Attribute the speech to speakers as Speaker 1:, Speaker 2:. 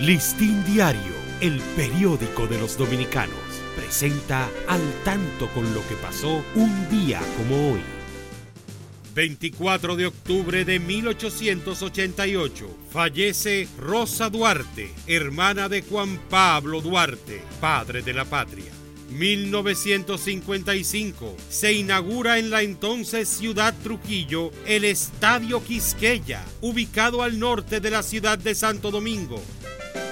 Speaker 1: Listín Diario, el periódico de los dominicanos, presenta al tanto con lo que pasó un día como hoy. 24 de octubre de 1888. Fallece Rosa Duarte, hermana de Juan Pablo Duarte, padre de la patria. 1955 se inaugura en la entonces ciudad Trujillo el Estadio Quisqueya, ubicado al norte de la ciudad de Santo Domingo.